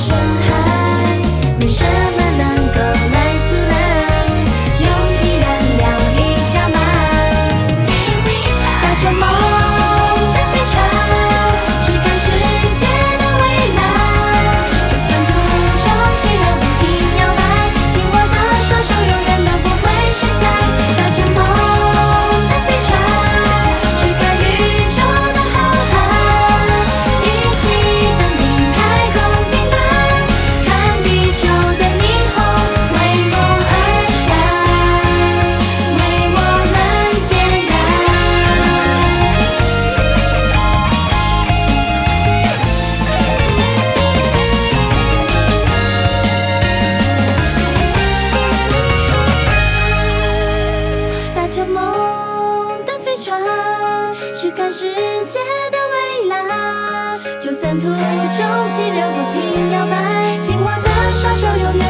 身世界的未来。就算途中气流不停摇摆，紧握的双手永远。